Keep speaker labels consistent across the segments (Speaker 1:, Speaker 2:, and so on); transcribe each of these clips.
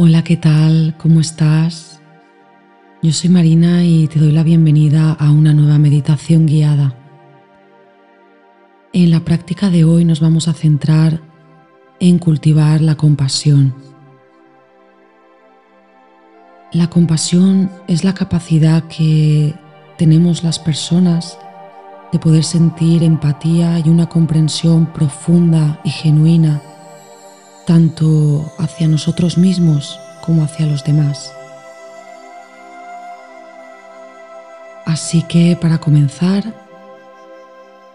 Speaker 1: Hola, ¿qué tal? ¿Cómo estás? Yo soy Marina y te doy la bienvenida a una nueva meditación guiada. En la práctica de hoy nos vamos a centrar en cultivar la compasión. La compasión es la capacidad que tenemos las personas de poder sentir empatía y una comprensión profunda y genuina tanto hacia nosotros mismos como hacia los demás. Así que para comenzar,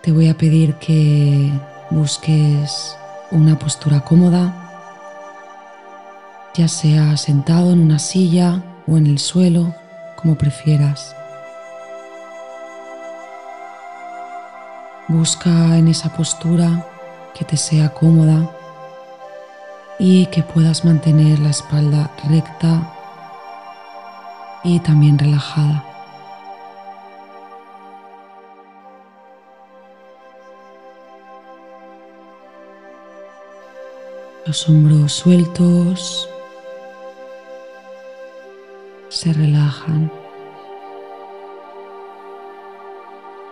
Speaker 1: te voy a pedir que busques una postura cómoda, ya sea sentado en una silla o en el suelo, como prefieras. Busca en esa postura que te sea cómoda y que puedas mantener la espalda recta y también relajada. Los hombros sueltos se relajan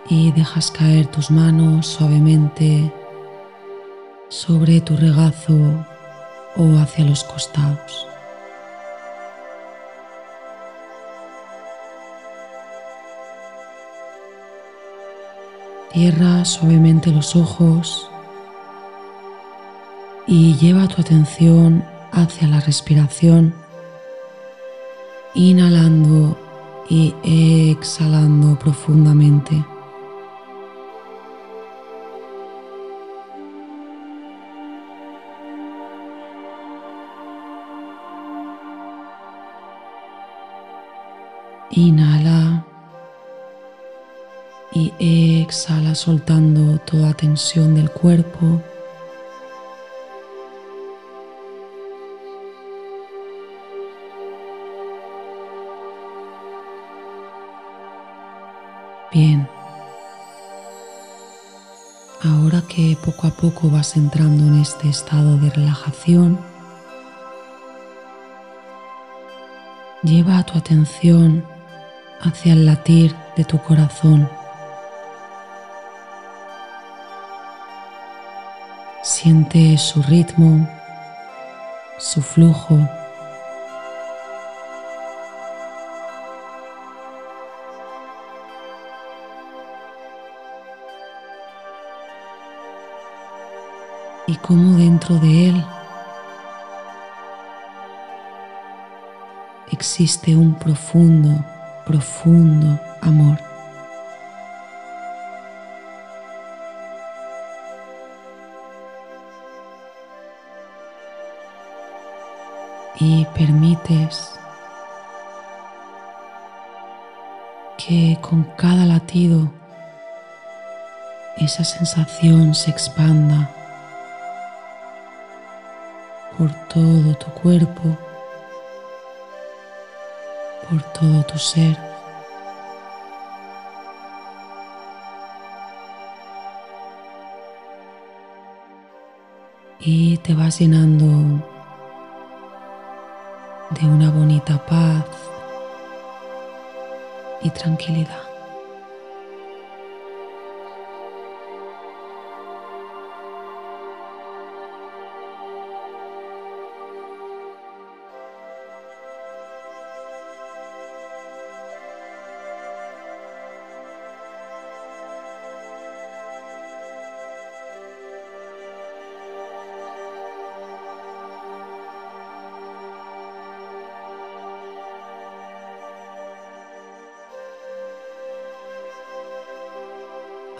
Speaker 1: y dejas caer tus manos suavemente sobre tu regazo o hacia los costados. Cierra suavemente los ojos y lleva tu atención hacia la respiración, inhalando y exhalando profundamente. Inhala y exhala soltando toda tensión del cuerpo. Bien. Ahora que poco a poco vas entrando en este estado de relajación, lleva tu atención hacia el latir de tu corazón. Siente su ritmo, su flujo. Y cómo dentro de él existe un profundo profundo amor. Y permites que con cada latido esa sensación se expanda por todo tu cuerpo por todo tu ser. Y te vas llenando de una bonita paz y tranquilidad.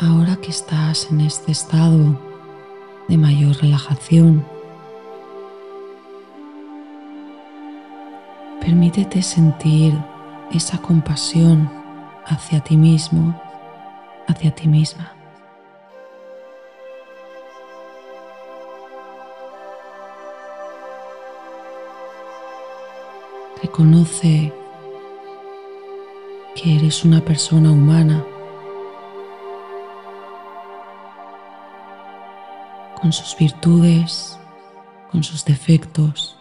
Speaker 1: Ahora que estás en este estado de mayor relajación, permítete sentir esa compasión hacia ti mismo, hacia ti misma. Reconoce que eres una persona humana con sus virtudes, con sus defectos.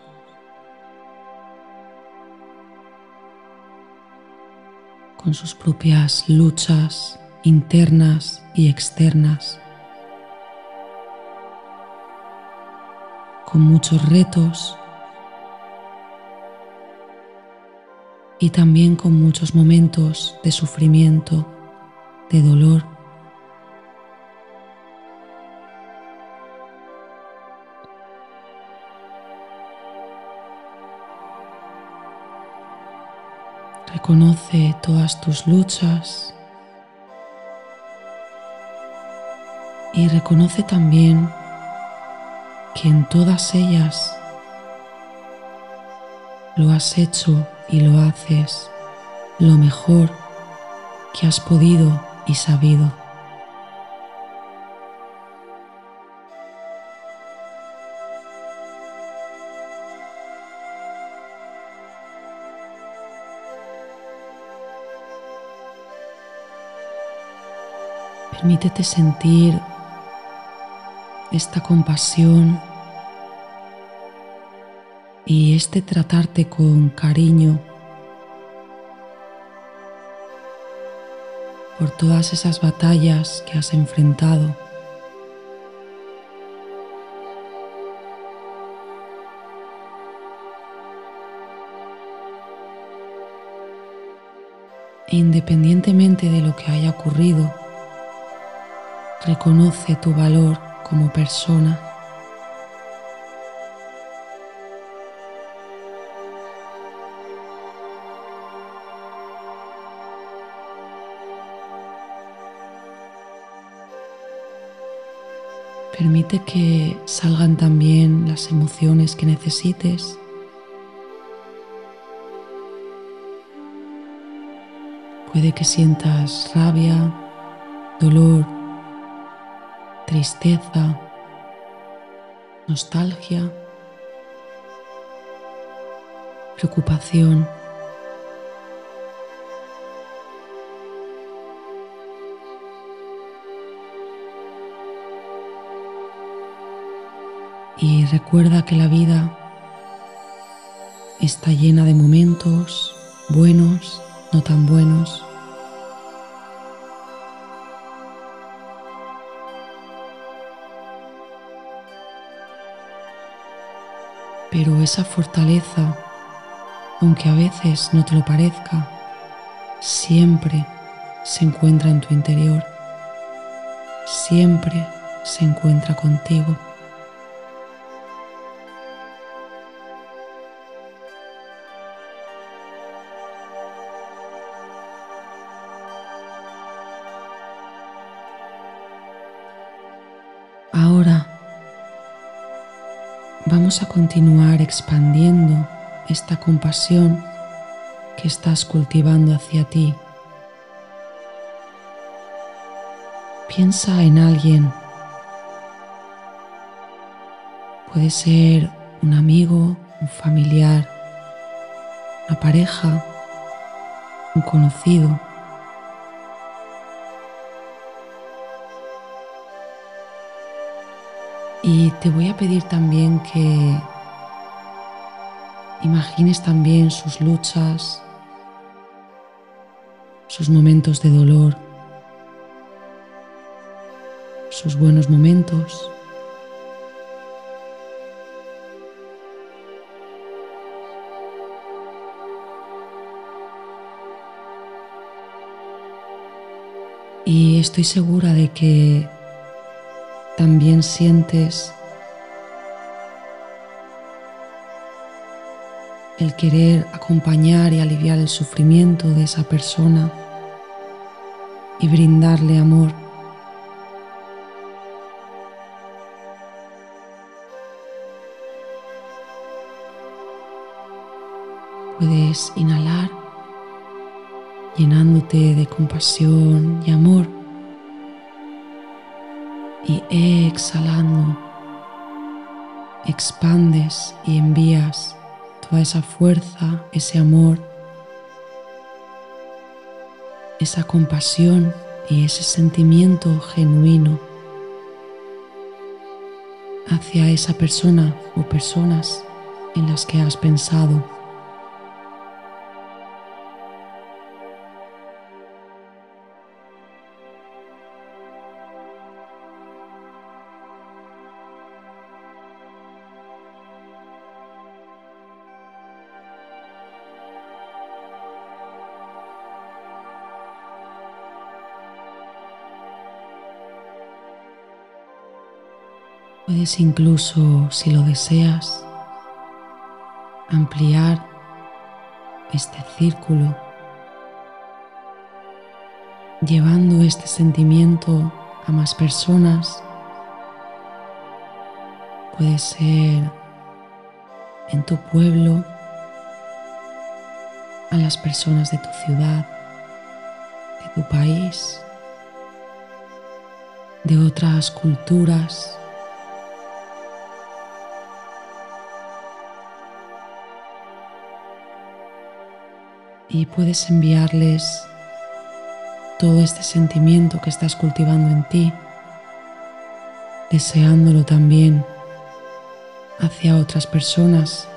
Speaker 1: con sus propias luchas internas y externas, con muchos retos. Y también con muchos momentos de sufrimiento, de dolor. Reconoce todas tus luchas y reconoce también que en todas ellas lo has hecho y lo haces lo mejor que has podido y sabido. Permítete sentir esta compasión y este tratarte con cariño por todas esas batallas que has enfrentado. Independientemente de lo que haya ocurrido, reconoce tu valor como persona. Permite que salgan también las emociones que necesites. Puede que sientas rabia, dolor, tristeza, nostalgia, preocupación. y recuerda que la vida está llena de momentos buenos, no tan buenos. Pero esa fortaleza, aunque a veces no te lo parezca, siempre se encuentra en tu interior, siempre se encuentra contigo. Vamos a continuar expandiendo esta compasión que estás cultivando hacia ti. Piensa en alguien. Puede ser un amigo, un familiar, una pareja, un conocido. Y te voy a pedir también que imagines también sus luchas, sus momentos de dolor, sus buenos momentos. Y estoy segura de que también sientes el querer acompañar y aliviar el sufrimiento de esa persona y brindarle amor. Puedes inhalar llenándote de compasión y amor y exhalando expandes y envías toda esa fuerza, ese amor, esa compasión y ese sentimiento genuino hacia esa persona o personas en las que has pensado. Puedes incluso, si lo deseas, ampliar este círculo, llevando este sentimiento a más personas. Puede ser en tu pueblo, a las personas de tu ciudad, de tu país, de otras culturas. Y puedes enviarles todo este sentimiento que estás cultivando en ti, deseándolo también hacia otras personas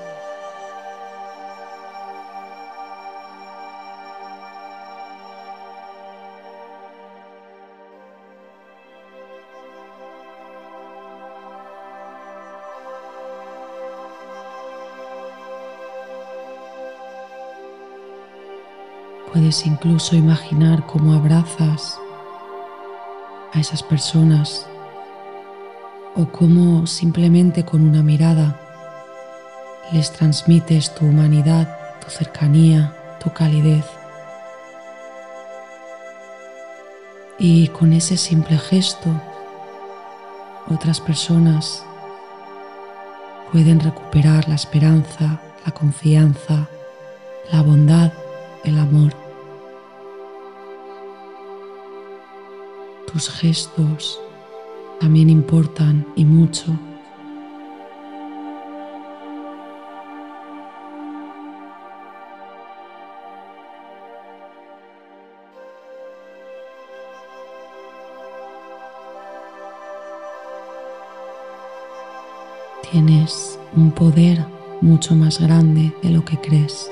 Speaker 1: Puedes incluso imaginar cómo abrazas a esas personas o cómo simplemente con una mirada les transmites tu humanidad, tu cercanía, tu calidez. Y con ese simple gesto, otras personas pueden recuperar la esperanza, la confianza, la bondad, el amor. Tus gestos también importan y mucho. Tienes un poder mucho más grande de lo que crees.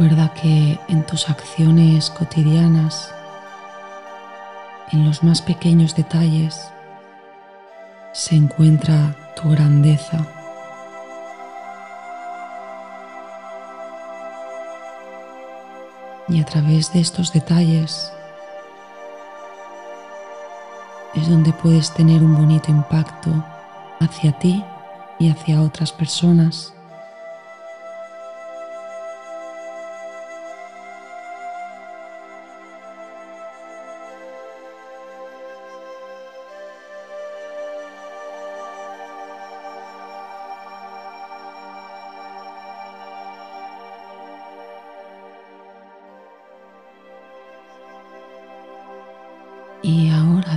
Speaker 1: Recuerda que en tus acciones cotidianas, en los más pequeños detalles, se encuentra tu grandeza. Y a través de estos detalles es donde puedes tener un bonito impacto hacia ti y hacia otras personas.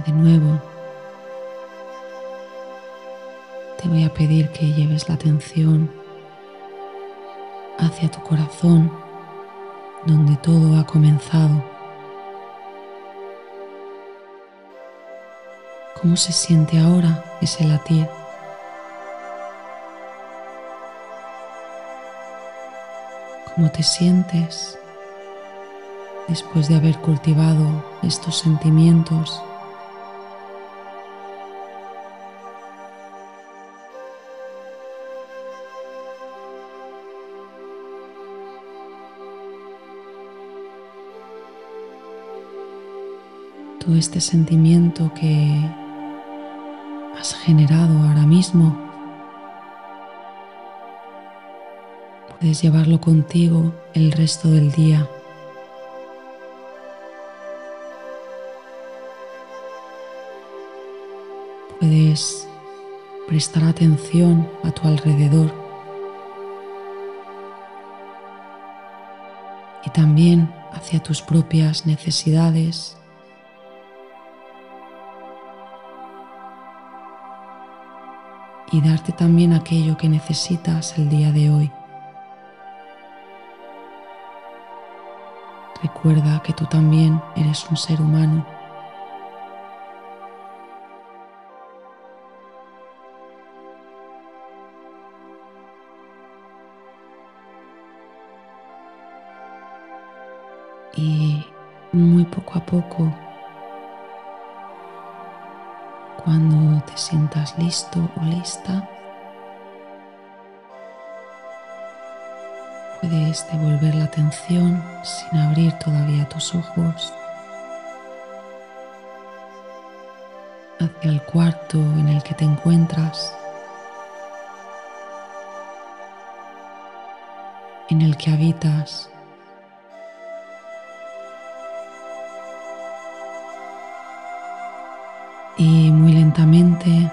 Speaker 1: De nuevo te voy a pedir que lleves la atención hacia tu corazón, donde todo ha comenzado. ¿Cómo se siente ahora ese latir? ¿Cómo te sientes después de haber cultivado estos sentimientos. Todo este sentimiento que has generado ahora mismo, puedes llevarlo contigo el resto del día. puedes prestar atención a tu alrededor y también hacia tus propias necesidades. Y darte también aquello que necesitas el día de hoy. Recuerda que tú también eres un ser humano. Y muy poco a poco, cuando te sientas listo puedes devolver la atención sin abrir todavía tus ojos hacia el cuarto en el que te encuentras, en el que habitas. Y muy lentamente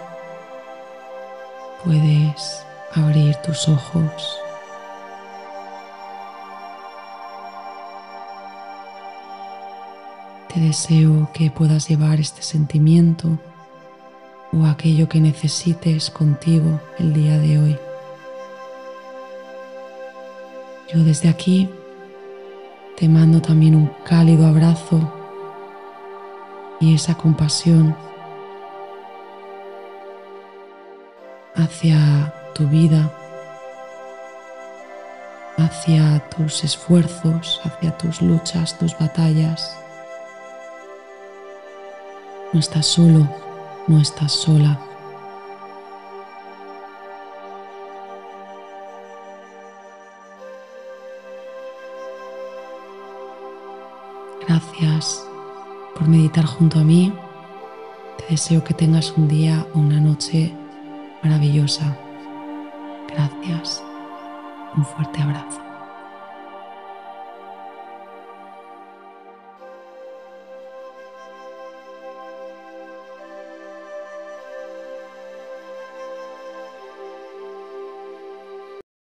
Speaker 1: puedes abrir tus ojos. Te deseo que puedas llevar este sentimiento o aquello que necesites contigo el día de hoy. Yo desde aquí te mando también un cálido abrazo y esa compasión hacia tu vida, hacia tus esfuerzos, hacia tus luchas, tus batallas. No estás solo, no estás sola. Gracias por meditar junto a mí. Te deseo que tengas un día o una noche maravillosa. Gracias. Un fuerte abrazo.